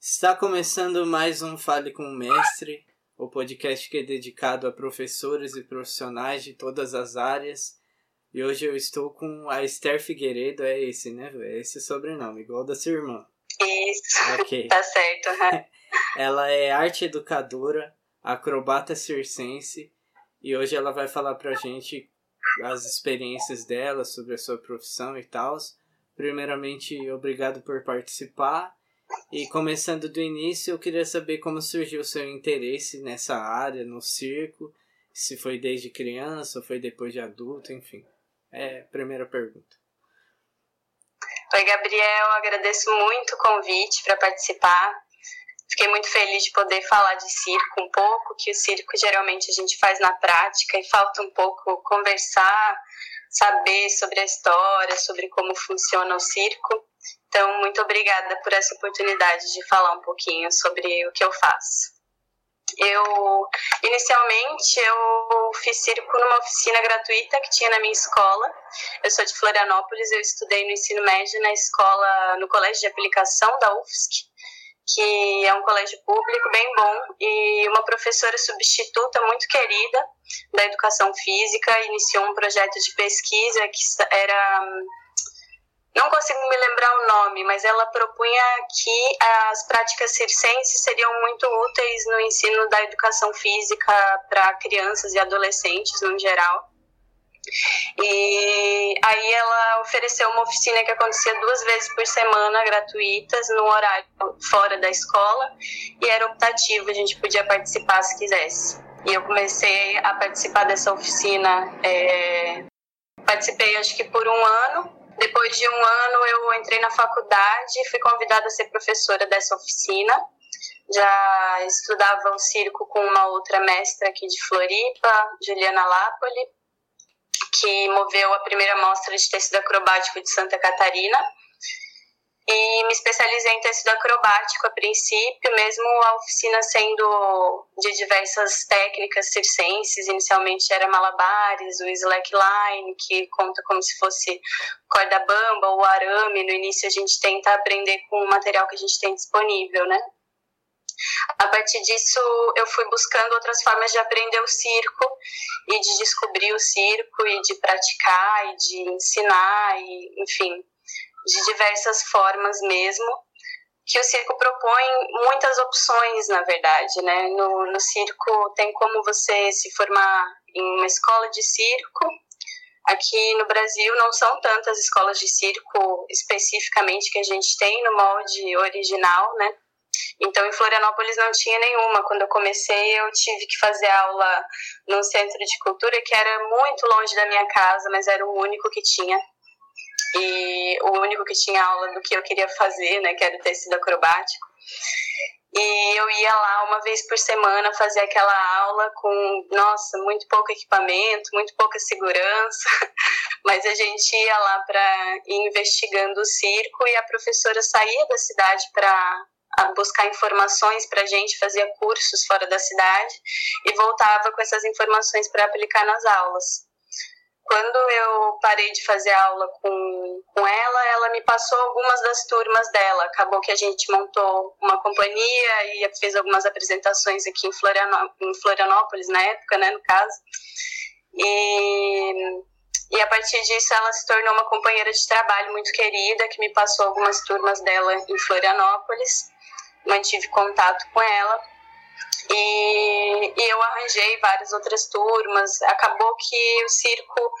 Está começando mais um Fale com o Mestre, o podcast que é dedicado a professores e profissionais de todas as áreas. E hoje eu estou com a Esther Figueiredo, é esse, né? É esse sobrenome, igual da sua irmã. Isso, okay. tá certo. ela é arte educadora, acrobata circense, e hoje ela vai falar pra gente as experiências dela sobre a sua profissão e tal. Primeiramente, obrigado por participar. E começando do início, eu queria saber como surgiu o seu interesse nessa área, no circo, se foi desde criança ou foi depois de adulto, enfim. É a primeira pergunta. Oi, Gabriel, agradeço muito o convite para participar. Fiquei muito feliz de poder falar de circo um pouco, que o circo geralmente a gente faz na prática e falta um pouco conversar, saber sobre a história, sobre como funciona o circo. Então, muito obrigada por essa oportunidade de falar um pouquinho sobre o que eu faço. Eu, inicialmente, eu fiz circo numa oficina gratuita que tinha na minha escola. Eu sou de Florianópolis, eu estudei no ensino médio na escola, no colégio de aplicação da UFSC, que é um colégio público bem bom, e uma professora substituta muito querida da educação física iniciou um projeto de pesquisa que era não consigo me lembrar o nome, mas ela propunha que as práticas circenses seriam muito úteis no ensino da educação física para crianças e adolescentes no geral. E aí ela ofereceu uma oficina que acontecia duas vezes por semana, gratuitas, no horário fora da escola, e era optativo, a gente podia participar se quisesse. E eu comecei a participar dessa oficina, é... participei acho que por um ano, depois de um ano, eu entrei na faculdade e fui convidada a ser professora dessa oficina. Já estudava o circo com uma outra mestra aqui de Floripa, Juliana Lapoli, que moveu a primeira mostra de tecido acrobático de Santa Catarina e me especializei em tecido acrobático a princípio, mesmo a oficina sendo de diversas técnicas circenses, inicialmente era malabares, o slackline, que conta como se fosse corda bamba ou arame, no início a gente tenta aprender com o material que a gente tem disponível, né? A partir disso, eu fui buscando outras formas de aprender o circo e de descobrir o circo e de praticar e de ensinar e, enfim, de diversas formas mesmo, que o circo propõe muitas opções, na verdade, né? No, no circo tem como você se formar em uma escola de circo. Aqui no Brasil não são tantas escolas de circo especificamente que a gente tem no molde original, né? Então, em Florianópolis não tinha nenhuma. Quando eu comecei, eu tive que fazer aula num centro de cultura que era muito longe da minha casa, mas era o único que tinha e o único que tinha aula do que eu queria fazer, né, que era o tecido acrobático. E eu ia lá uma vez por semana fazer aquela aula com, nossa, muito pouco equipamento, muito pouca segurança, mas a gente ia lá para investigando o circo e a professora saía da cidade para buscar informações para a gente, fazia cursos fora da cidade e voltava com essas informações para aplicar nas aulas. Quando eu parei de fazer aula com, com ela, ela me passou algumas das turmas dela. Acabou que a gente montou uma companhia e fez algumas apresentações aqui em, Florianó em Florianópolis, na época, né, no caso. E, e a partir disso ela se tornou uma companheira de trabalho muito querida, que me passou algumas turmas dela em Florianópolis. Mantive contato com ela. E, e eu arranjei várias outras turmas. Acabou que o circo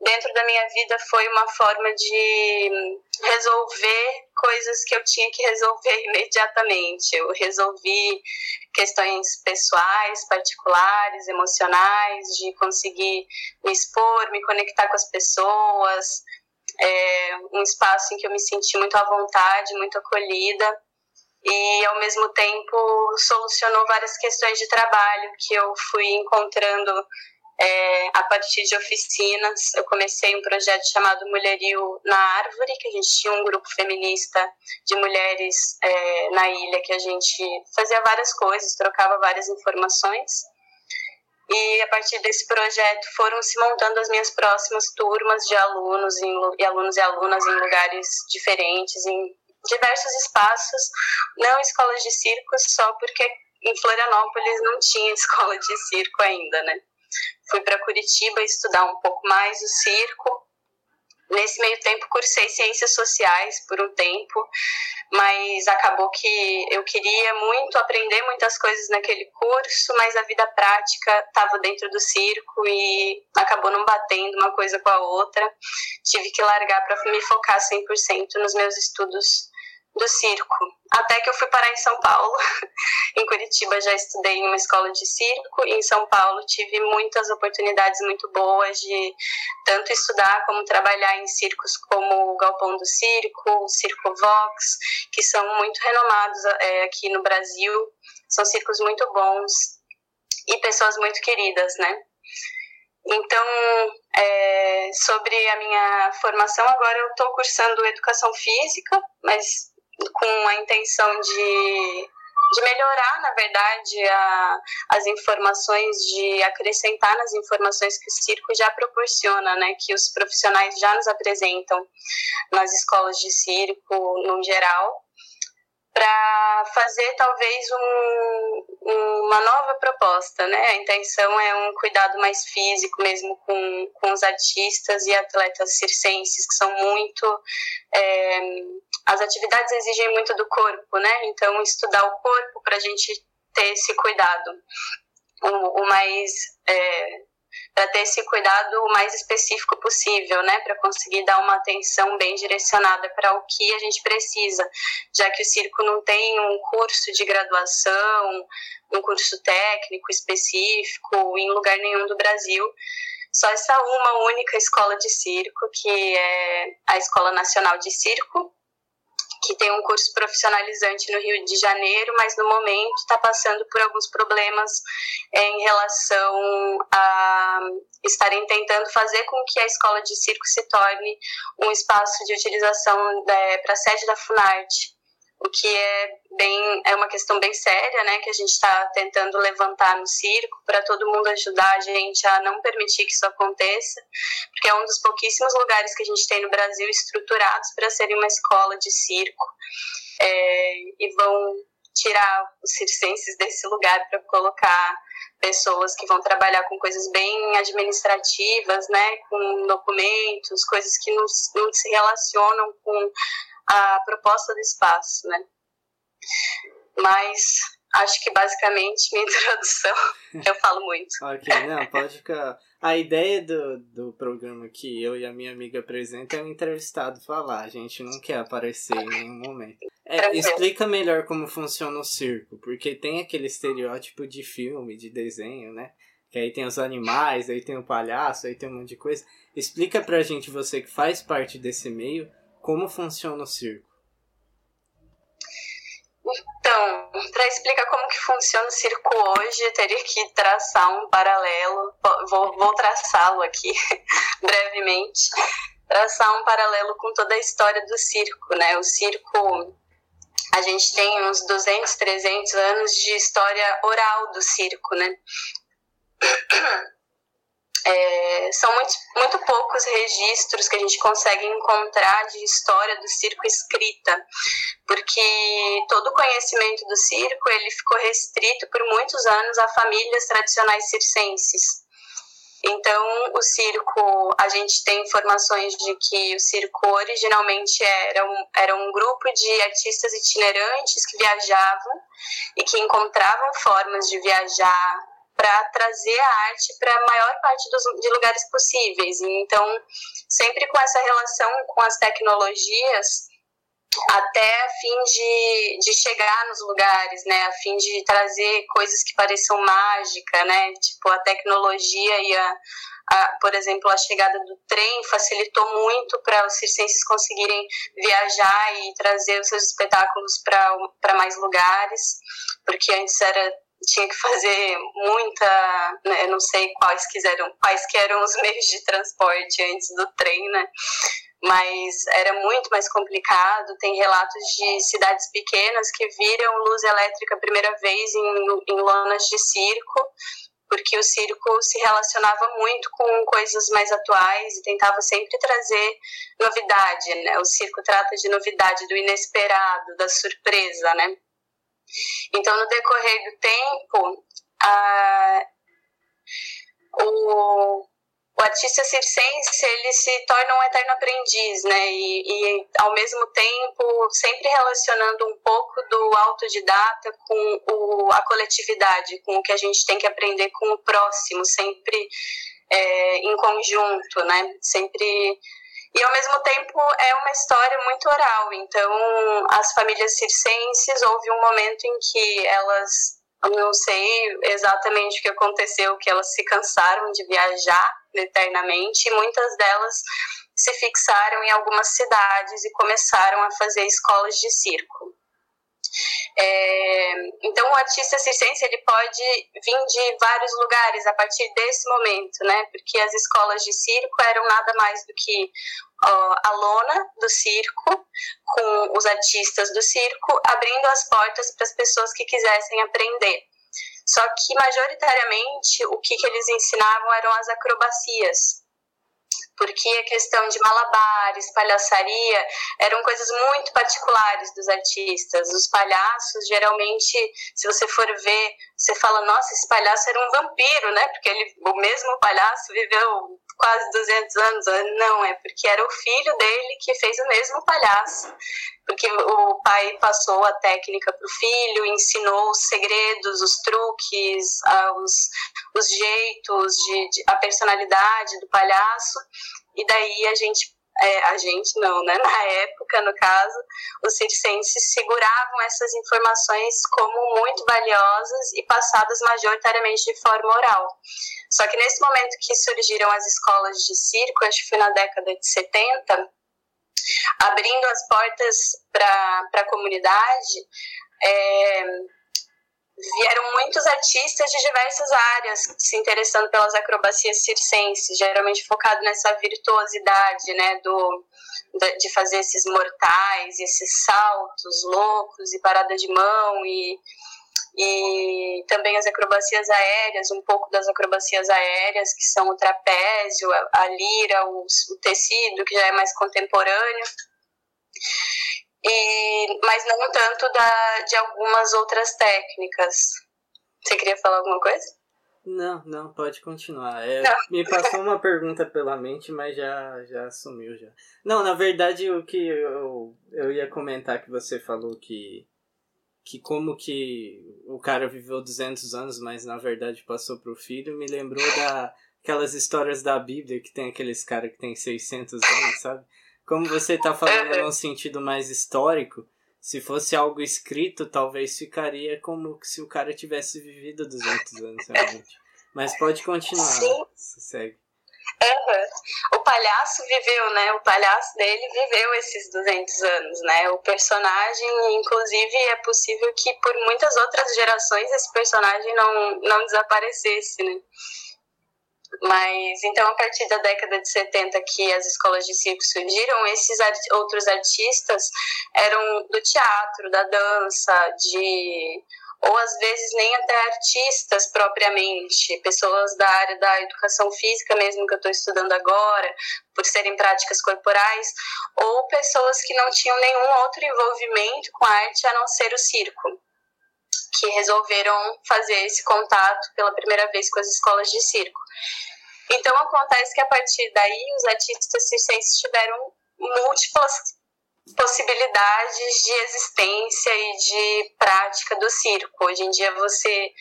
dentro da minha vida foi uma forma de resolver coisas que eu tinha que resolver imediatamente. Eu resolvi questões pessoais, particulares, emocionais, de conseguir me expor, me conectar com as pessoas. É um espaço em que eu me senti muito à vontade, muito acolhida e ao mesmo tempo solucionou várias questões de trabalho que eu fui encontrando é, a partir de oficinas. Eu comecei um projeto chamado Mulherio na Árvore, que a gente tinha um grupo feminista de mulheres é, na ilha que a gente fazia várias coisas, trocava várias informações. E a partir desse projeto foram se montando as minhas próximas turmas de alunos em, e alunos e alunas em lugares diferentes, em diversos espaços, não escolas de circo, só porque em Florianópolis não tinha escola de circo ainda, né? Fui para Curitiba estudar um pouco mais o circo. Nesse meio tempo, cursei ciências sociais por um tempo, mas acabou que eu queria muito aprender muitas coisas naquele curso, mas a vida prática estava dentro do circo e acabou não batendo uma coisa com a outra. Tive que largar para me focar 100% nos meus estudos do circo. Até que eu fui parar em São Paulo. em Curitiba já estudei em uma escola de circo e em São Paulo tive muitas oportunidades muito boas de tanto estudar como trabalhar em circos como o Galpão do Circo, o Circo Vox, que são muito renomados é, aqui no Brasil. São circos muito bons e pessoas muito queridas, né? Então, é, sobre a minha formação, agora eu estou cursando educação física, mas com a intenção de, de melhorar, na verdade, a, as informações, de acrescentar nas informações que o circo já proporciona, né, que os profissionais já nos apresentam nas escolas de circo no geral para fazer talvez um, uma nova proposta, né? A intenção é um cuidado mais físico mesmo com, com os artistas e atletas circenses, que são muito... É, as atividades exigem muito do corpo, né? Então, estudar o corpo para a gente ter esse cuidado o, o mais... É, para ter esse cuidado o mais específico possível, né, para conseguir dar uma atenção bem direcionada para o que a gente precisa, já que o circo não tem um curso de graduação, um curso técnico específico em lugar nenhum do Brasil. Só essa uma única escola de circo, que é a Escola Nacional de Circo, que tem um curso profissionalizante no Rio de Janeiro, mas no momento está passando por alguns problemas é, em relação a estarem tentando fazer com que a escola de circo se torne um espaço de utilização é, para a sede da Funarte o que é bem é uma questão bem séria, né, que a gente está tentando levantar no circo para todo mundo ajudar a gente a não permitir que isso aconteça, porque é um dos pouquíssimos lugares que a gente tem no Brasil estruturados para serem uma escola de circo é, e vão tirar os circenses desse lugar para colocar pessoas que vão trabalhar com coisas bem administrativas, né, com documentos, coisas que não, não se relacionam com a proposta do espaço, né? Mas acho que basicamente minha introdução eu falo muito. ok, não, pode ficar. A ideia do, do programa que eu e a minha amiga apresentam é o entrevistado falar. A gente não quer aparecer em nenhum momento. É, explica melhor como funciona o circo, porque tem aquele estereótipo de filme, de desenho, né? Que aí tem os animais, aí tem o palhaço, aí tem um monte de coisa. Explica pra gente, você que faz parte desse meio, como funciona o circo? Então, para explicar como que funciona o circo hoje, teria que traçar um paralelo, vou, vou traçá-lo aqui brevemente, traçar um paralelo com toda a história do circo, né? O circo, a gente tem uns 200, 300 anos de história oral do circo, né? É, são muito, muito poucos registros que a gente consegue encontrar de história do circo escrita, porque todo o conhecimento do circo ele ficou restrito por muitos anos a famílias tradicionais circenses. Então, o circo, a gente tem informações de que o circo originalmente era um, era um grupo de artistas itinerantes que viajavam e que encontravam formas de viajar para trazer a arte para a maior parte dos, de lugares possíveis. Então, sempre com essa relação com as tecnologias, até a fim de, de chegar nos lugares, né? A fim de trazer coisas que pareçam mágica, né? Tipo, a tecnologia e a, a, por exemplo, a chegada do trem facilitou muito para os circenses conseguirem viajar e trazer os seus espetáculos para mais lugares, porque antes era tinha que fazer muita, né, eu não sei quais quiseram, quais que eram os meios de transporte antes do trem, né? Mas era muito mais complicado. Tem relatos de cidades pequenas que viram luz elétrica a primeira vez em, em lonas de circo, porque o circo se relacionava muito com coisas mais atuais e tentava sempre trazer novidade, né? O circo trata de novidade, do inesperado, da surpresa, né? Então, no decorrer do tempo, a, o, o artista circense ele se torna um eterno aprendiz, né? E, e, ao mesmo tempo sempre relacionando um pouco do autodidata com o, a coletividade, com o que a gente tem que aprender com o próximo, sempre é, em conjunto, né? Sempre e ao mesmo tempo é uma história muito oral. Então as famílias circenses houve um momento em que elas não sei exatamente o que aconteceu, que elas se cansaram de viajar eternamente e muitas delas se fixaram em algumas cidades e começaram a fazer escolas de circo. É, então, o artista circense ele pode vir de vários lugares a partir desse momento, né? Porque as escolas de circo eram nada mais do que a lona do circo com os artistas do circo abrindo as portas para as pessoas que quisessem aprender. Só que, majoritariamente, o que, que eles ensinavam eram as acrobacias porque a questão de malabares, palhaçaria, eram coisas muito particulares dos artistas. Os palhaços, geralmente, se você for ver, você fala, nossa, esse palhaço era um vampiro, né? Porque ele, o mesmo palhaço viveu quase 200 anos. Não, é porque era o filho dele que fez o mesmo palhaço. Porque o pai passou a técnica para o filho, ensinou os segredos, os truques, os, os jeitos, de, de, a personalidade do palhaço. E daí a gente é, a gente não, né? Na época, no caso, os circenses seguravam essas informações como muito valiosas e passadas majoritariamente de forma oral. Só que nesse momento que surgiram as escolas de circo, acho que foi na década de 70, abrindo as portas para a comunidade, é, vieram muitos artistas de diversas áreas se interessando pelas acrobacias circenses, geralmente focado nessa virtuosidade, né, do de fazer esses mortais, esses saltos loucos e parada de mão e e também as acrobacias aéreas, um pouco das acrobacias aéreas, que são o trapézio, a, lira, o, o tecido, que já é mais contemporâneo e, mas não tanto da, de algumas outras técnicas. Você queria falar alguma coisa? Não, não, pode continuar. É, não. Me passou uma pergunta pela mente, mas já, já sumiu já. Não, na verdade o que eu, eu ia comentar que você falou que que como que o cara viveu 200 anos, mas na verdade passou pro filho, me lembrou da aquelas histórias da Bíblia que tem aqueles caras que tem 600 anos, sabe? Como você está falando é, num sentido mais histórico, se fosse algo escrito, talvez ficaria como se o cara tivesse vivido 200 anos realmente. Mas pode continuar, Sim. segue. Uhum. O palhaço viveu, né? O palhaço dele viveu esses 200 anos, né? O personagem, inclusive, é possível que por muitas outras gerações esse personagem não, não desaparecesse, né? Mas então, a partir da década de 70 que as escolas de circo surgiram, esses art outros artistas eram do teatro, da dança, de ou às vezes nem até artistas propriamente, pessoas da área da educação física mesmo que eu estou estudando agora, por serem práticas corporais, ou pessoas que não tinham nenhum outro envolvimento com a arte a não ser o circo, que resolveram fazer esse contato pela primeira vez com as escolas de circo. Então acontece que a partir daí os artistas circenses tiveram múltiplas possibilidades de existência e de prática do circo. Hoje em dia você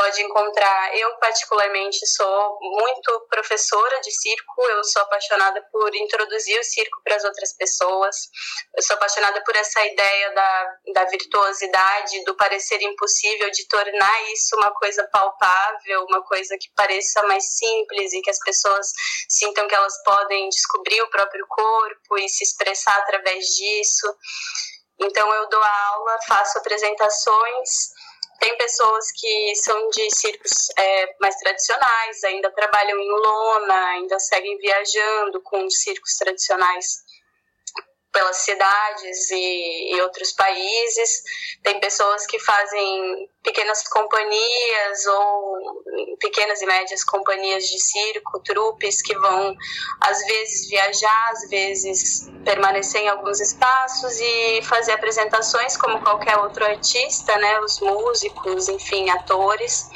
pode encontrar. Eu, particularmente, sou muito professora de circo, eu sou apaixonada por introduzir o circo para as outras pessoas, eu sou apaixonada por essa ideia da, da virtuosidade, do parecer impossível, de tornar isso uma coisa palpável, uma coisa que pareça mais simples e que as pessoas sintam que elas podem descobrir o próprio corpo e se expressar através disso. Então, eu dou aula, faço apresentações tem pessoas que são de circos é, mais tradicionais, ainda trabalham em lona, ainda seguem viajando com os circos tradicionais pelas cidades e, e, outros países. Tem pessoas que fazem pequenas companhias ou pequenas e médias companhias de circo, trupes que vão às vezes viajar, às vezes permanecer em alguns espaços e fazer apresentações como qualquer outro artista, né? Os músicos, enfim, atores.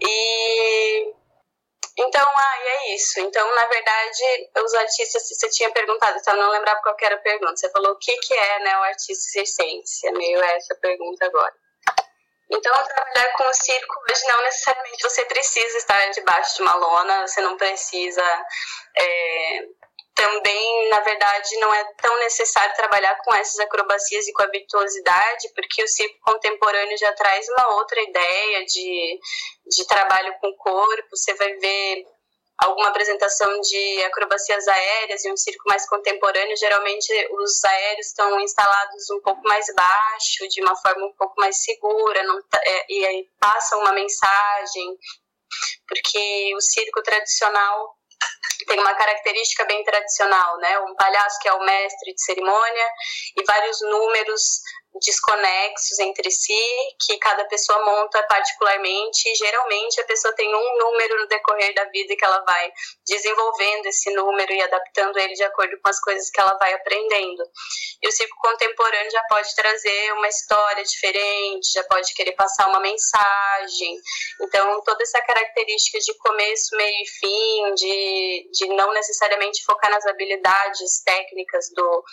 E então, ah, e é isso. Então, na verdade, os artistas, você tinha perguntado, então não lembrava qual era a pergunta. Você falou o que, que é né, o artista circense. É meio essa pergunta agora. Então, trabalhar com o circo hoje não necessariamente você precisa estar debaixo de uma lona, você não precisa é, também, na verdade, não é tão necessário trabalhar com essas acrobacias e com a virtuosidade, porque o circo contemporâneo já traz uma outra ideia de, de trabalho com o corpo. Você vai ver alguma apresentação de acrobacias aéreas e um circo mais contemporâneo, geralmente os aéreos estão instalados um pouco mais baixo, de uma forma um pouco mais segura, não, tá, é, e aí passam uma mensagem, porque o circo tradicional tem uma característica bem tradicional, né? Um palhaço que é o mestre de cerimônia e vários números desconexos entre si, que cada pessoa monta particularmente, geralmente a pessoa tem um número no decorrer da vida que ela vai desenvolvendo esse número e adaptando ele de acordo com as coisas que ela vai aprendendo. E o circo contemporâneo já pode trazer uma história diferente, já pode querer passar uma mensagem. Então, toda essa característica de começo, meio e fim, de, de não necessariamente focar nas habilidades técnicas do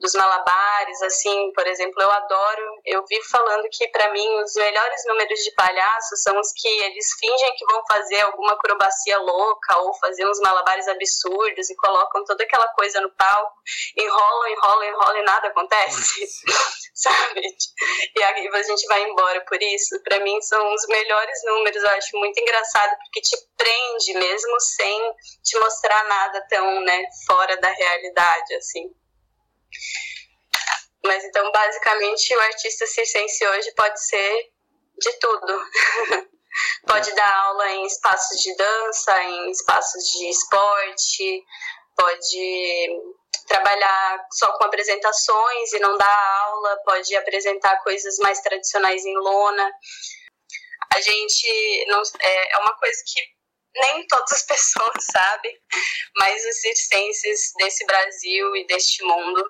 dos malabares, assim, por exemplo, eu adoro, eu vivo falando que para mim os melhores números de palhaço são os que eles fingem que vão fazer alguma acrobacia louca ou fazer uns malabares absurdos e colocam toda aquela coisa no palco, enrolam, enrolam, enrolam e nada acontece, sabe? E aí a gente vai embora por isso. Para mim são os melhores números, eu acho muito engraçado porque te prende mesmo sem te mostrar nada tão, né, fora da realidade, assim. Mas então, basicamente, o artista circense hoje pode ser de tudo. pode dar aula em espaços de dança, em espaços de esporte, pode trabalhar só com apresentações e não dar aula, pode apresentar coisas mais tradicionais em lona. A gente não é, é uma coisa que nem todas as pessoas sabem, mas os circenses desse Brasil e deste mundo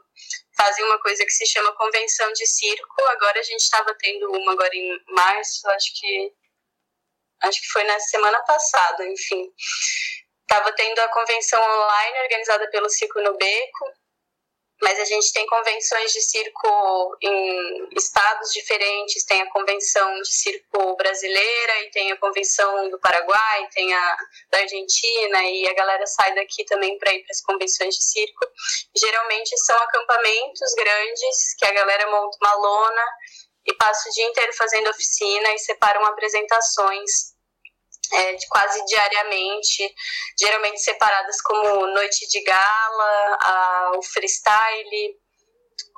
fazem uma coisa que se chama convenção de circo. Agora a gente estava tendo uma agora em março, acho que acho que foi na semana passada, enfim. Estava tendo a convenção online organizada pelo Circo no Beco, mas a gente tem convenções de circo em estados diferentes, tem a convenção de circo brasileira e tem a convenção do Paraguai, tem a da Argentina e a galera sai daqui também para ir para as convenções de circo. Geralmente são acampamentos grandes que a galera monta uma lona e passa o dia inteiro fazendo oficina e separam apresentações é, quase diariamente, geralmente separadas como noite de gala, a, o freestyle,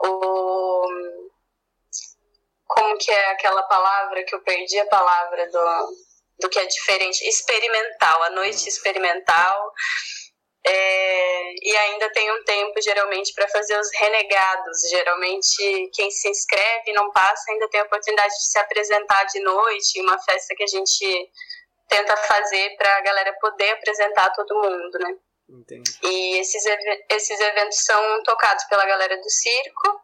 o como que é aquela palavra que eu perdi a palavra do, do que é diferente, experimental, a noite experimental. É, e ainda tem um tempo geralmente para fazer os renegados. Geralmente quem se inscreve e não passa ainda tem a oportunidade de se apresentar de noite em uma festa que a gente tenta fazer para a galera poder apresentar todo mundo, né? Entendi. E esses, esses eventos são tocados pela galera do circo,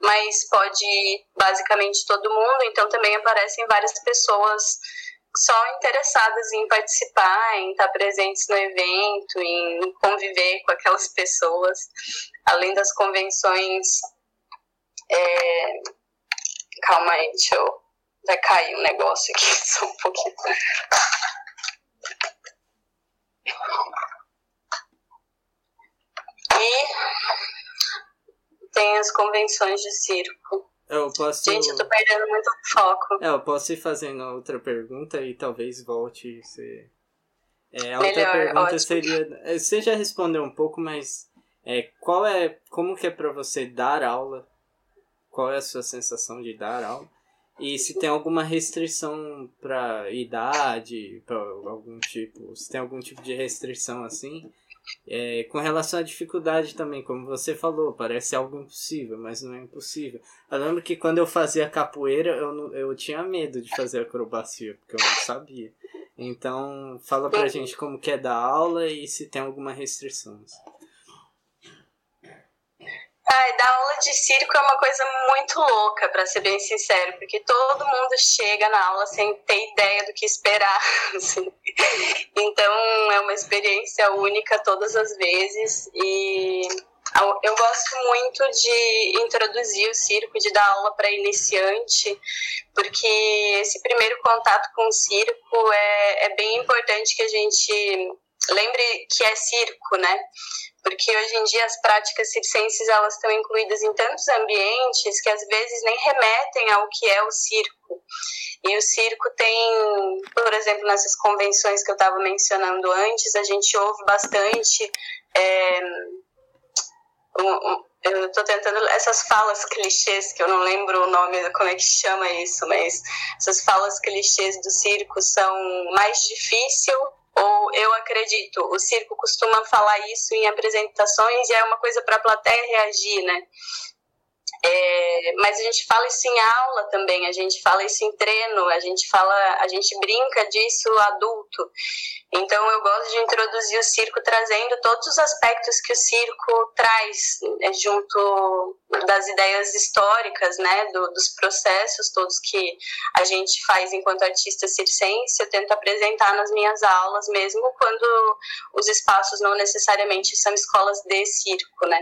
mas pode ir basicamente todo mundo, então também aparecem várias pessoas só interessadas em participar, em estar presentes no evento, em conviver com aquelas pessoas, além das convenções. É... Calma aí, deixa eu. Vai cair um negócio aqui, só um pouquinho. E tem as convenções de circo. Eu posso... Gente, eu tô perdendo muito foco. É, eu posso ir fazendo outra pergunta e talvez volte ser. É, a Melhor, outra pergunta ótimo. seria. é, Você já respondeu um pouco, mas é, qual é. Como que é pra você dar aula? Qual é a sua sensação de dar aula? E se tem alguma restrição pra idade, pra algum tipo. Se tem algum tipo de restrição assim. É, com relação à dificuldade também, como você falou, parece algo impossível, mas não é impossível. Eu lembro que quando eu fazia capoeira, eu, não, eu tinha medo de fazer acrobacia, porque eu não sabia. Então, fala pra gente como que é dar aula e se tem alguma restrição. Ai, dar aula de circo é uma coisa muito louca, para ser bem sincero, porque todo mundo chega na aula sem ter ideia do que esperar. Assim. Então, é uma experiência única todas as vezes e eu gosto muito de introduzir o circo, de dar aula para iniciante, porque esse primeiro contato com o circo é, é bem importante que a gente lembre que é circo, né? porque hoje em dia as práticas circenses elas estão incluídas em tantos ambientes que às vezes nem remetem ao que é o circo. E o circo tem, por exemplo, nessas convenções que eu estava mencionando antes, a gente ouve bastante. É, um, um, eu estou tentando essas falas clichês que eu não lembro o nome como é que chama isso mas essas falas clichês do circo são mais difícil ou eu acredito, o circo costuma falar isso em apresentações e é uma coisa para a plateia reagir, né? É, mas a gente fala isso em aula também, a gente fala isso em treino, a gente fala, a gente brinca disso adulto. Então eu gosto de introduzir o circo trazendo todos os aspectos que o circo traz né, junto das ideias históricas, né, do, dos processos todos que a gente faz enquanto artista circense, eu tento apresentar nas minhas aulas, mesmo quando os espaços não necessariamente são escolas de circo, né.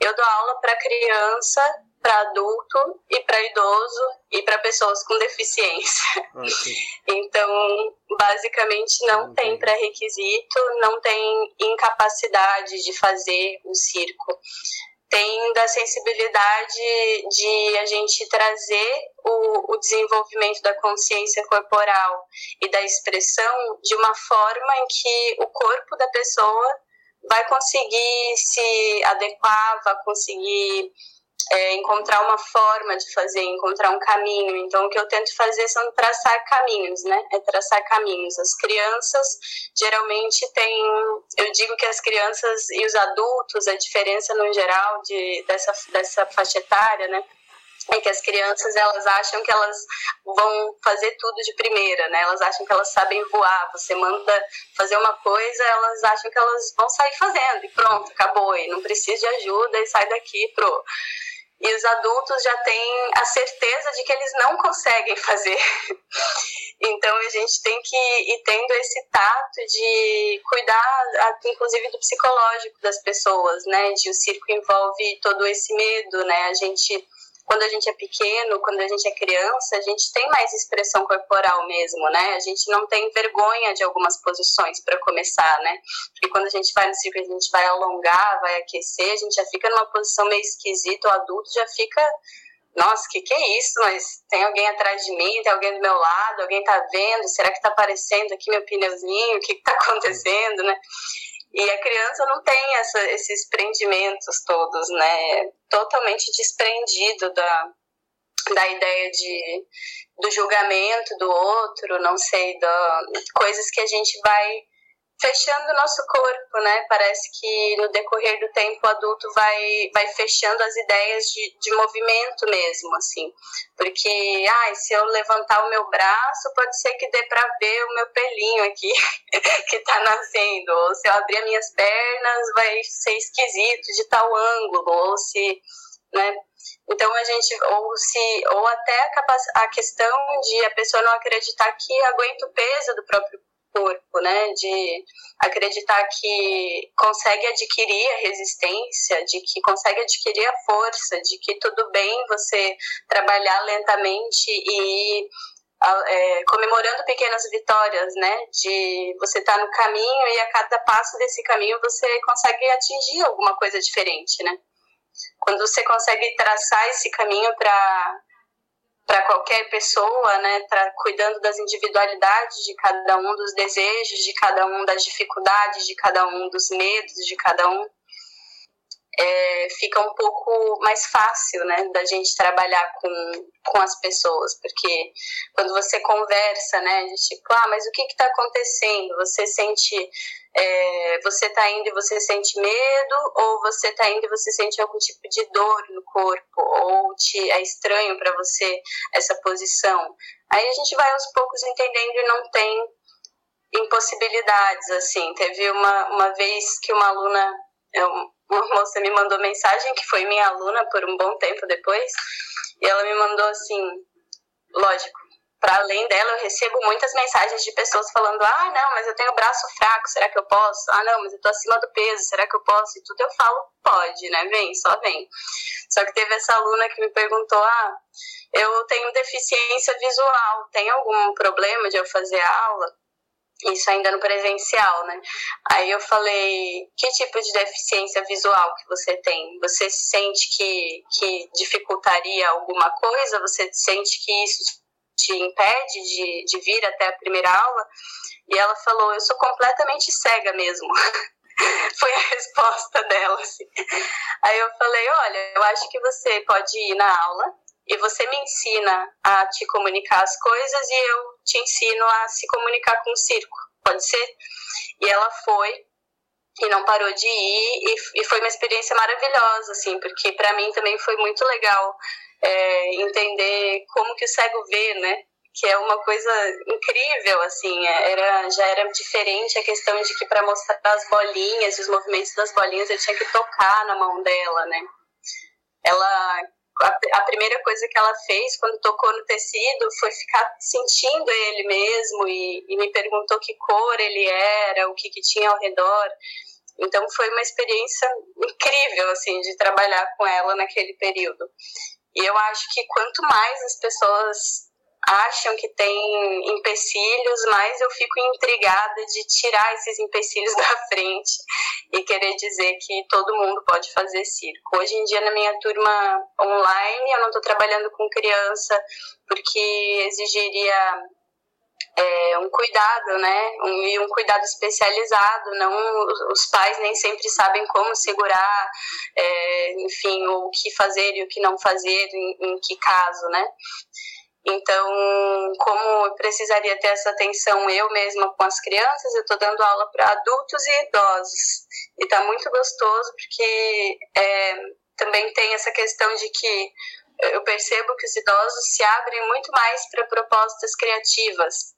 Eu dou aula para criança, para adulto e para idoso e para pessoas com deficiência. Okay. Então, basicamente, não tem pré-requisito, não tem incapacidade de fazer o circo. Tem da sensibilidade de a gente trazer o, o desenvolvimento da consciência corporal e da expressão de uma forma em que o corpo da pessoa vai conseguir se adequar, vai conseguir é, encontrar uma forma de fazer, encontrar um caminho. Então, o que eu tento fazer são traçar caminhos, né? É traçar caminhos. As crianças geralmente têm, eu digo que as crianças e os adultos, a diferença no geral de, dessa, dessa faixa etária, né? é que as crianças elas acham que elas vão fazer tudo de primeira, né? Elas acham que elas sabem voar. Você manda fazer uma coisa, elas acham que elas vão sair fazendo e pronto, acabou. E não precisa de ajuda e sai daqui pro. E os adultos já têm a certeza de que eles não conseguem fazer. então a gente tem que ir tendo esse tato de cuidar, inclusive do psicológico das pessoas, né? De o circo envolve todo esse medo, né? A gente quando a gente é pequeno, quando a gente é criança, a gente tem mais expressão corporal mesmo, né? A gente não tem vergonha de algumas posições para começar, né? Porque quando a gente vai no circo, a gente vai alongar, vai aquecer, a gente já fica numa posição meio esquisita, o adulto já fica nossa, que que é isso? Mas tem alguém atrás de mim, tem alguém do meu lado, alguém tá vendo? Será que tá aparecendo aqui meu pneuzinho? O que que tá acontecendo, né? E a criança não tem essa, esses prendimentos todos, né? Totalmente desprendido da, da ideia de, do julgamento do outro, não sei, da, coisas que a gente vai fechando o nosso corpo, né? Parece que no decorrer do tempo o adulto vai, vai fechando as ideias de, de movimento mesmo, assim. Porque, ai, se eu levantar o meu braço, pode ser que dê para ver o meu pelinho aqui que tá nascendo. Ou se eu abrir as minhas pernas, vai ser esquisito de tal ângulo. Ou se, né? Então a gente, ou se, ou até a, a questão de a pessoa não acreditar que aguenta o peso do próprio corpo, né? De acreditar que consegue adquirir a resistência, de que consegue adquirir a força, de que tudo bem você trabalhar lentamente e é, comemorando pequenas vitórias, né? De você estar tá no caminho e a cada passo desse caminho você consegue atingir alguma coisa diferente, né? Quando você consegue traçar esse caminho para para qualquer pessoa, né, pra, cuidando das individualidades de cada um, dos desejos de cada um, das dificuldades de cada um, dos medos de cada um. É, fica um pouco mais fácil, né, da gente trabalhar com, com as pessoas, porque quando você conversa, né, de tipo, ah, mas o que está acontecendo? Você sente, é, você está indo e você sente medo, ou você está indo e você sente algum tipo de dor no corpo, ou te, é estranho para você essa posição? Aí a gente vai aos poucos entendendo e não tem impossibilidades, assim. Teve uma, uma vez que uma aluna, uma moça me mandou mensagem, que foi minha aluna por um bom tempo depois, e ela me mandou assim, lógico, para além dela, eu recebo muitas mensagens de pessoas falando: ah, não, mas eu tenho braço fraco, será que eu posso? Ah, não, mas eu tô acima do peso, será que eu posso? E tudo eu falo: pode, né? Vem, só vem. Só que teve essa aluna que me perguntou: ah, eu tenho deficiência visual, tem algum problema de eu fazer aula? Isso ainda no presencial, né? Aí eu falei, que tipo de deficiência visual que você tem? Você sente que, que dificultaria alguma coisa? Você sente que isso te impede de, de vir até a primeira aula? E ela falou, eu sou completamente cega mesmo. Foi a resposta dela, assim. Aí eu falei, olha, eu acho que você pode ir na aula e você me ensina a te comunicar as coisas e eu te ensino a se comunicar com o circo, pode ser? E ela foi e não parou de ir e, e foi uma experiência maravilhosa, assim, porque para mim também foi muito legal é, entender como que o cego vê, né? Que é uma coisa incrível, assim, é, era, já era diferente a questão de que para mostrar as bolinhas, os movimentos das bolinhas, eu tinha que tocar na mão dela, né? Ela a, primeira coisa que ela fez quando tocou no tecido foi ficar sentindo ele mesmo e, e me perguntou que cor ele era, o que, que tinha ao redor. Então foi uma experiência incrível assim de trabalhar com ela naquele período. E eu acho que quanto mais as pessoas acham que tem empecilhos, mas eu fico intrigada de tirar esses empecilhos da frente e querer dizer que todo mundo pode fazer circo. Hoje em dia, na minha turma online, eu não estou trabalhando com criança porque exigiria é, um cuidado, né? Um, e um cuidado especializado. Não, os pais nem sempre sabem como segurar, é, enfim, o que fazer e o que não fazer, em, em que caso, né? Então, como eu precisaria ter essa atenção eu mesma com as crianças, eu estou dando aula para adultos e idosos. E está muito gostoso porque é, também tem essa questão de que eu percebo que os idosos se abrem muito mais para propostas criativas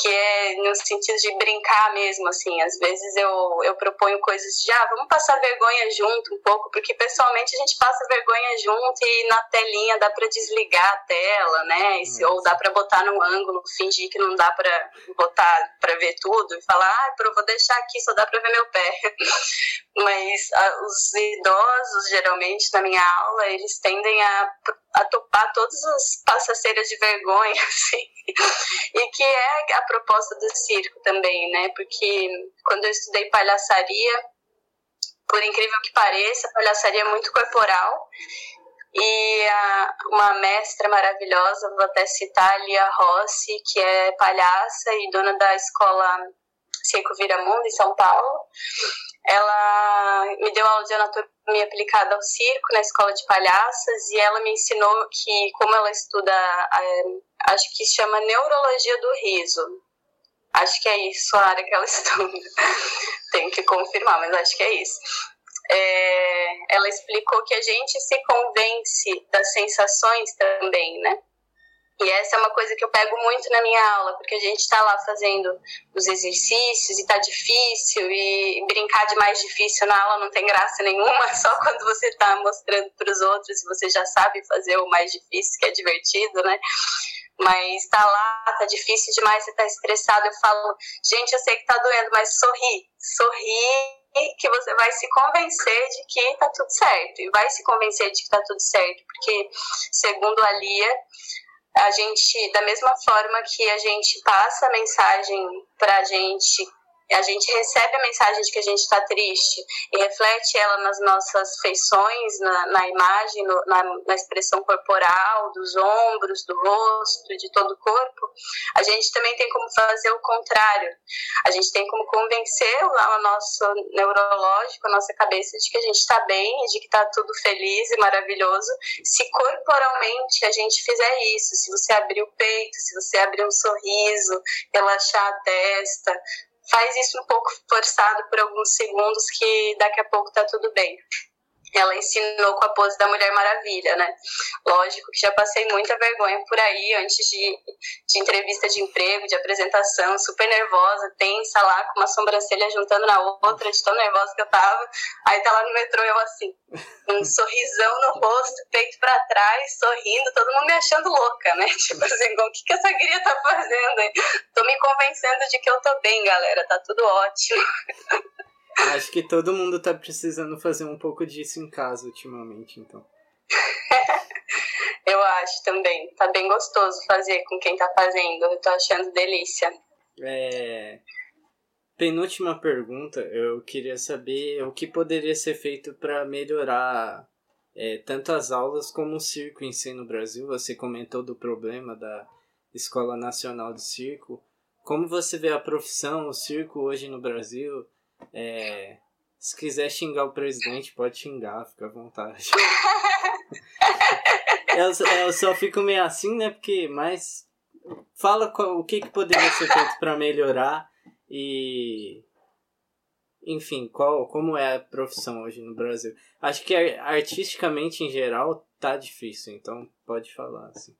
que é no sentido de brincar mesmo, assim. Às vezes eu, eu proponho coisas de, ah, vamos passar vergonha junto um pouco, porque pessoalmente a gente passa vergonha junto e na telinha dá para desligar a tela, né? E, ou dá para botar num ângulo, fingir que não dá para botar para ver tudo e falar, ah, vou deixar aqui, só dá para ver meu pé. Mas a, os idosos, geralmente, na minha aula, eles tendem a, a topar todas as passaceiras de vergonha, assim. E que é a proposta do circo também, né? Porque quando eu estudei palhaçaria, por incrível que pareça, palhaçaria é muito corporal. E a, uma mestra maravilhosa, vou até citar a Lia Rossi, que é palhaça e dona da escola Circo Viramundo, em São Paulo. Ela me deu aula de anatomia aplicada ao circo na escola de palhaças e ela me ensinou que, como ela estuda, acho que chama neurologia do riso. Acho que é isso a área que ela estuda. Tenho que confirmar, mas acho que é isso. É, ela explicou que a gente se convence das sensações também, né? E essa é uma coisa que eu pego muito na minha aula, porque a gente está lá fazendo os exercícios e está difícil, e brincar de mais difícil na aula não tem graça nenhuma, só quando você está mostrando para os outros e você já sabe fazer o mais difícil, que é divertido, né? Mas tá lá, tá difícil demais, você tá estressado. Eu falo, gente, eu sei que tá doendo, mas sorri, sorri que você vai se convencer de que tá tudo certo. E vai se convencer de que tá tudo certo, porque, segundo a Lia, a gente, da mesma forma que a gente passa a mensagem para a gente a gente recebe a mensagem de que a gente está triste e reflete ela nas nossas feições, na, na imagem, no, na, na, expressão corporal, dos ombros, do rosto, de todo o corpo, a gente também tem como fazer o contrário. A gente tem como convencer o nosso neurológico, a nossa cabeça, de que a gente está bem, de que está tudo feliz e maravilhoso, se corporalmente a gente fizer isso. Se você abrir o peito, se você abrir um sorriso, relaxar a testa, faz isso um pouco forçado por alguns segundos que daqui a pouco tá tudo bem ela ensinou com a pose da Mulher Maravilha, né? Lógico que já passei muita vergonha por aí antes de, de entrevista de emprego, de apresentação, super nervosa, tensa lá, com uma sobrancelha juntando na outra, de tão nervosa que eu tava. Aí tá lá no metrô eu assim, um sorrisão no rosto, peito para trás, sorrindo, todo mundo me achando louca, né? Tipo assim, o que, que essa guria tá fazendo? Tô me convencendo de que eu tô bem, galera, tá tudo ótimo. Acho que todo mundo tá precisando fazer um pouco disso em casa ultimamente, então. eu acho também. Tá bem gostoso fazer com quem tá fazendo. Eu tô achando delícia. É. Penúltima pergunta, eu queria saber o que poderia ser feito para melhorar é, tanto as aulas como o circo em si no Brasil. Você comentou do problema da Escola Nacional de Circo. Como você vê a profissão, o circo hoje no Brasil? É, se quiser xingar o presidente, pode xingar, fica à vontade. eu, eu, só fico meio assim, né? Porque, mas fala qual, o que, que poderia ser feito para melhorar e enfim, qual como é a profissão hoje no Brasil. Acho que artisticamente em geral tá difícil, então pode falar assim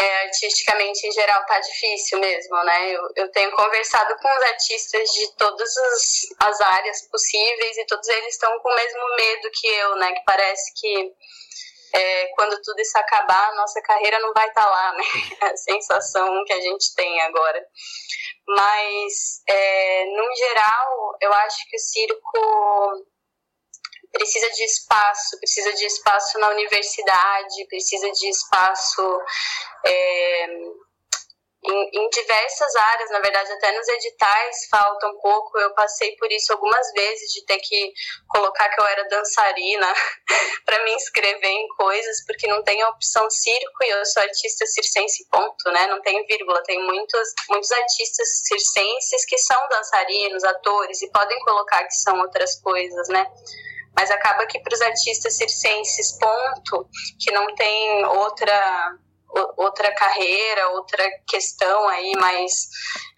é, artisticamente em geral tá difícil mesmo, né? Eu, eu tenho conversado com os artistas de todas as, as áreas possíveis e todos eles estão com o mesmo medo que eu, né? Que parece que é, quando tudo isso acabar, a nossa carreira não vai estar tá lá, né? A sensação que a gente tem agora. Mas, é, no geral, eu acho que o circo precisa de espaço, precisa de espaço na universidade, precisa de espaço é, em, em, diversas áreas, na verdade, até nos editais falta um pouco. Eu passei por isso algumas vezes de ter que colocar que eu era dançarina para me inscrever em coisas, porque não tem a opção circo e eu sou artista circense, ponto, né? Não tem vírgula. Tem muitos, muitos artistas circenses que são dançarinos, atores e podem colocar que são outras coisas, né? Mas acaba que para os artistas circenses, ponto, que não tem outra outra carreira, outra questão aí mais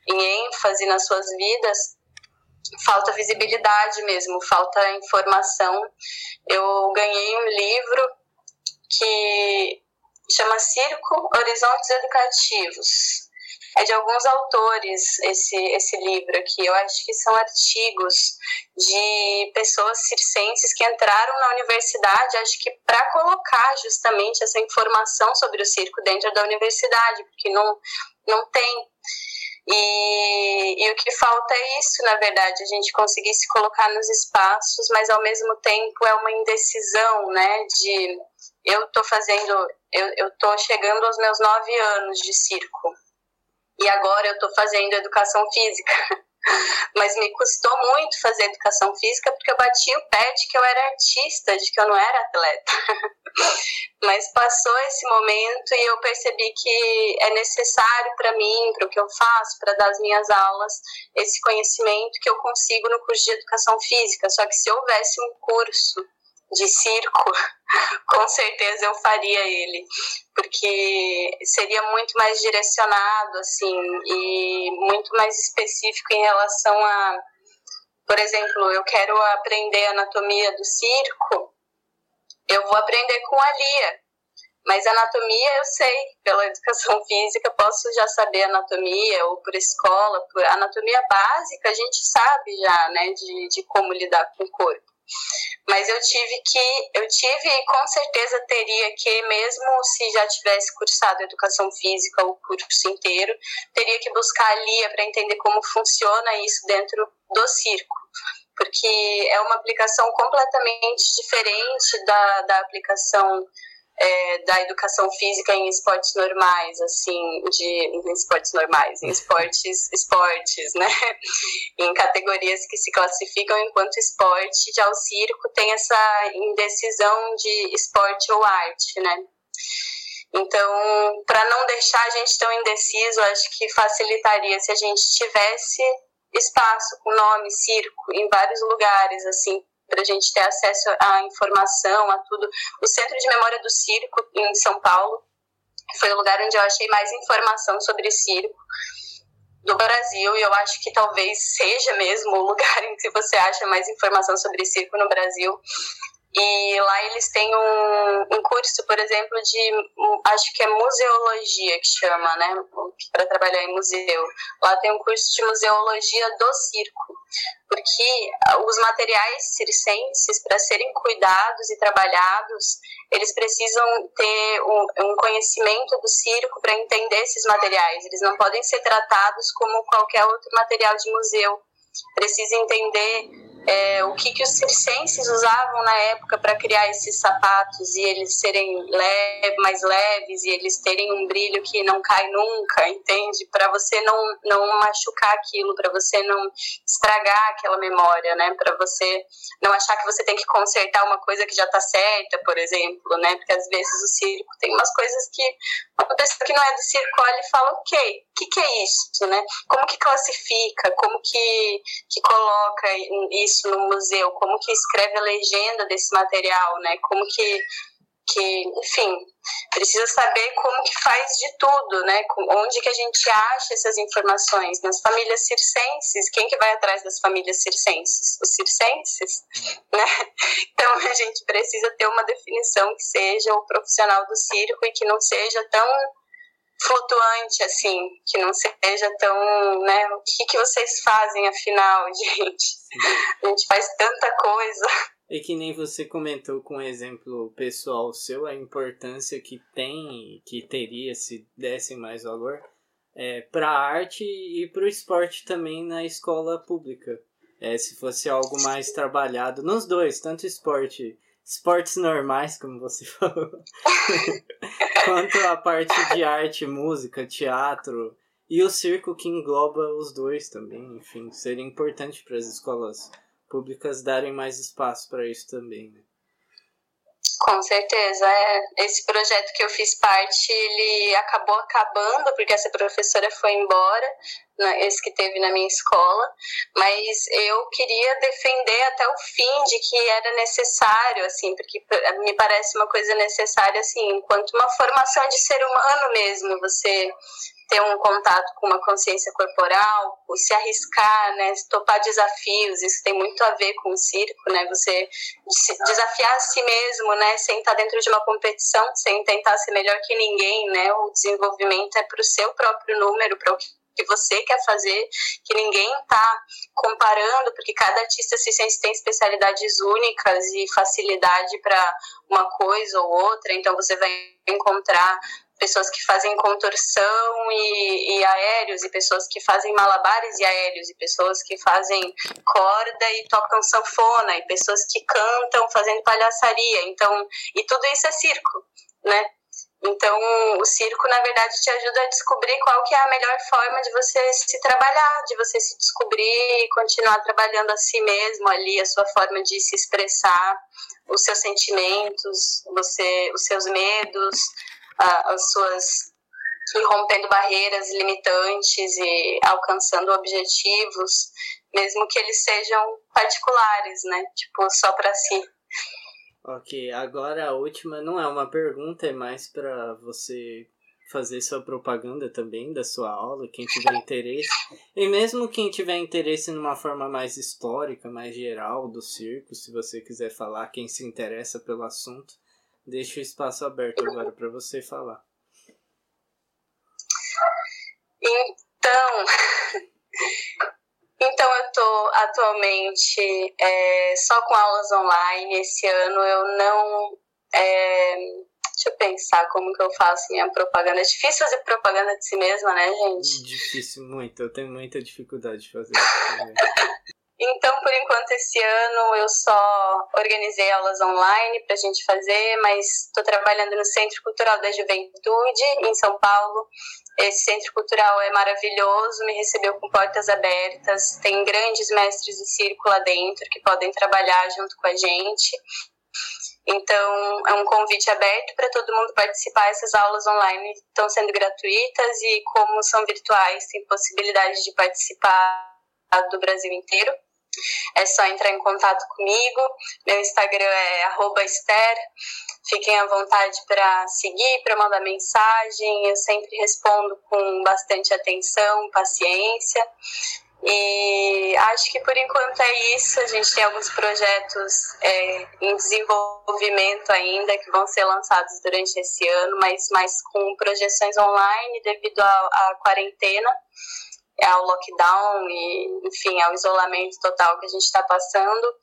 em ênfase nas suas vidas, falta visibilidade mesmo, falta informação. Eu ganhei um livro que chama Circo Horizontes Educativos é de alguns autores esse, esse livro aqui. Eu acho que são artigos de pessoas circenses que entraram na universidade, acho que para colocar justamente essa informação sobre o circo dentro da universidade, porque não, não tem. E, e o que falta é isso, na verdade, a gente conseguir se colocar nos espaços, mas ao mesmo tempo é uma indecisão, né? De eu tô fazendo, eu, eu tô chegando aos meus nove anos de circo e agora eu estou fazendo educação física. Mas me custou muito fazer educação física porque eu bati o pé de que eu era artista, de que eu não era atleta. Mas passou esse momento e eu percebi que é necessário para mim, para o que eu faço, para dar as minhas aulas, esse conhecimento que eu consigo no curso de educação física. Só que se houvesse um curso de circo, com certeza eu faria ele, porque seria muito mais direcionado, assim, e muito mais específico em relação a, por exemplo, eu quero aprender anatomia do circo, eu vou aprender com a Lia, mas anatomia eu sei, pela educação física posso já saber anatomia, ou por escola, por anatomia básica a gente sabe já, né, de, de como lidar com o corpo. Mas eu tive que, eu tive e com certeza teria que, mesmo se já tivesse cursado educação física o curso inteiro, teria que buscar a Lia para entender como funciona isso dentro do circo. Porque é uma aplicação completamente diferente da, da aplicação é, da educação física em esportes normais, assim, de em esportes normais, em esportes, esportes, né? Em categorias que se classificam enquanto esporte, já o circo tem essa indecisão de esporte ou arte, né? Então, para não deixar a gente tão indeciso, acho que facilitaria se a gente tivesse espaço com nome circo em vários lugares, assim, para a gente ter acesso à informação, a tudo. O Centro de Memória do Circo, em São Paulo, foi o lugar onde eu achei mais informação sobre circo do Brasil, e eu acho que talvez seja mesmo o lugar em que você acha mais informação sobre circo no Brasil. E lá eles têm um, um curso, por exemplo, de acho que é museologia que chama, né? Para trabalhar em museu. Lá tem um curso de museologia do circo, porque os materiais circenses, para serem cuidados e trabalhados, eles precisam ter um, um conhecimento do circo para entender esses materiais. Eles não podem ser tratados como qualquer outro material de museu. Precisa entender é, o que, que os circenses usavam na época para criar esses sapatos e eles serem leve, mais leves e eles terem um brilho que não cai nunca, entende? Para você não, não machucar aquilo, para você não estragar aquela memória, né? Para você não achar que você tem que consertar uma coisa que já está certa, por exemplo, né? Porque às vezes o circo tem umas coisas que uma pessoa que não é do circo olha e fala, ok, o que, que é isso, né? Como que classifica? Como que, que coloca isso? Isso no museu, como que escreve a legenda desse material, né? Como que, que enfim, precisa saber como que faz de tudo, né? Onde que a gente acha essas informações? Nas famílias circenses, quem que vai atrás das famílias circenses? Os circenses, né? Então a gente precisa ter uma definição que seja o profissional do circo e que não seja tão flutuante, assim, que não seja tão, né, o que, que vocês fazem afinal, gente? A gente faz tanta coisa. E que nem você comentou com um exemplo pessoal seu, a importância que tem, que teria se desse mais valor é, para a arte e para o esporte também na escola pública. É, se fosse algo mais trabalhado nos dois, tanto esporte esportes normais, como você falou, quanto a parte de arte, música, teatro e o circo que engloba os dois também. Enfim, seria importante para as escolas públicas darem mais espaço para isso também. Né? Com certeza, é. Esse projeto que eu fiz parte, ele acabou acabando porque essa professora foi embora, né, esse que teve na minha escola, mas eu queria defender até o fim de que era necessário, assim, porque me parece uma coisa necessária, assim, enquanto uma formação de ser humano mesmo, você ter um contato com uma consciência corporal, se arriscar, né, topar desafios, isso tem muito a ver com o circo, né, você desafiar a si mesmo, né, sem estar dentro de uma competição, sem tentar ser melhor que ninguém, né, o desenvolvimento é para o seu próprio número, para o que você quer fazer, que ninguém está comparando, porque cada artista circense tem especialidades únicas e facilidade para uma coisa ou outra, então você vai encontrar pessoas que fazem contorção e, e, aéreos, e pessoas que fazem malabares e aéreos, e pessoas que fazem corda e tocam sanfona, e pessoas que cantam fazendo palhaçaria. Então, e tudo isso é circo, né? Então, o circo, na verdade, te ajuda a descobrir qual que é a melhor forma de você se trabalhar, de você se descobrir e continuar trabalhando a si mesmo ali, a sua forma de se expressar, os seus sentimentos, você, os seus medos, as suas rompendo barreiras limitantes e alcançando objetivos, mesmo que eles sejam particulares, né? Tipo, só para si. Ok, agora a última não é uma pergunta, é mais para você fazer sua propaganda também da sua aula, quem tiver interesse. E mesmo quem tiver interesse numa forma mais histórica, mais geral do circo, se você quiser falar, quem se interessa pelo assunto, deixo o espaço aberto agora para você falar. Então, então eu estou atualmente é, só com aulas online. Esse ano eu não. É, deixa eu pensar como que eu faço minha propaganda. É difícil fazer propaganda de si mesma, né, gente? Difícil, muito. Eu tenho muita dificuldade de fazer isso. Então, por enquanto, esse ano eu só organizei aulas online para a gente fazer, mas estou trabalhando no Centro Cultural da Juventude, em São Paulo. Esse centro cultural é maravilhoso, me recebeu com portas abertas, tem grandes mestres de circo lá dentro que podem trabalhar junto com a gente. Então, é um convite aberto para todo mundo participar. Essas aulas online estão sendo gratuitas e, como são virtuais, tem possibilidade de participar do Brasil inteiro. É só entrar em contato comigo. Meu Instagram é @ester. Fiquem à vontade para seguir, para mandar mensagem. Eu sempre respondo com bastante atenção, paciência. E acho que por enquanto é isso. A gente tem alguns projetos é, em desenvolvimento ainda que vão ser lançados durante esse ano, mas mais com projeções online devido à quarentena ao lockdown e, enfim, ao isolamento total que a gente está passando,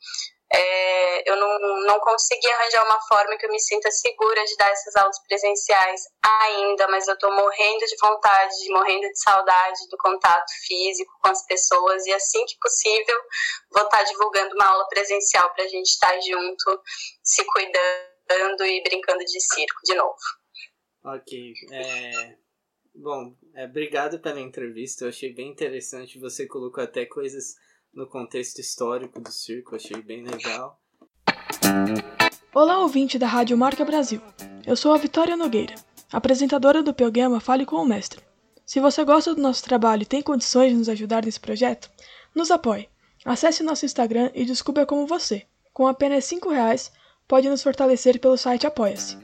é, eu não, não consegui arranjar uma forma que eu me sinta segura de dar essas aulas presenciais ainda, mas eu estou morrendo de vontade, morrendo de saudade do contato físico com as pessoas e assim que possível vou estar tá divulgando uma aula presencial para a gente estar tá junto, se cuidando e brincando de circo de novo. Ok. É... Bom, é, obrigado pela entrevista. Eu achei bem interessante. Você colocou até coisas no contexto histórico do circo. Achei bem legal. Olá, ouvinte da Rádio Marca Brasil. Eu sou a Vitória Nogueira, apresentadora do programa Fale com o Mestre. Se você gosta do nosso trabalho e tem condições de nos ajudar nesse projeto, nos apoie. Acesse nosso Instagram e descubra como você, com apenas R$ reais, pode nos fortalecer pelo site Apoia-se.